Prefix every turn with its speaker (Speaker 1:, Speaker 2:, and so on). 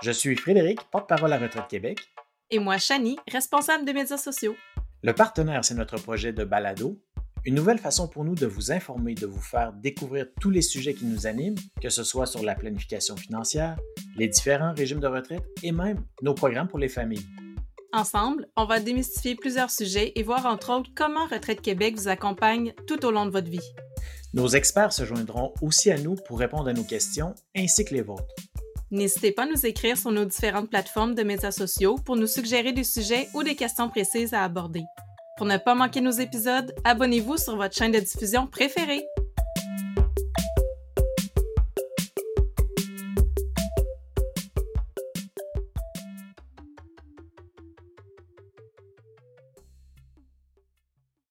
Speaker 1: Je suis Frédéric, porte-parole à Retraite Québec.
Speaker 2: Et moi, Chani, responsable des médias sociaux.
Speaker 1: Le partenaire, c'est notre projet de balado, une nouvelle façon pour nous de vous informer, de vous faire découvrir tous les sujets qui nous animent, que ce soit sur la planification financière, les différents régimes de retraite et même nos programmes pour les familles.
Speaker 2: Ensemble, on va démystifier plusieurs sujets et voir entre autres comment Retraite Québec vous accompagne tout au long de votre vie.
Speaker 1: Nos experts se joindront aussi à nous pour répondre à nos questions ainsi que les vôtres.
Speaker 2: N'hésitez pas à nous écrire sur nos différentes plateformes de médias sociaux pour nous suggérer des sujets ou des questions précises à aborder. Pour ne pas manquer nos épisodes, abonnez-vous sur votre chaîne de diffusion préférée.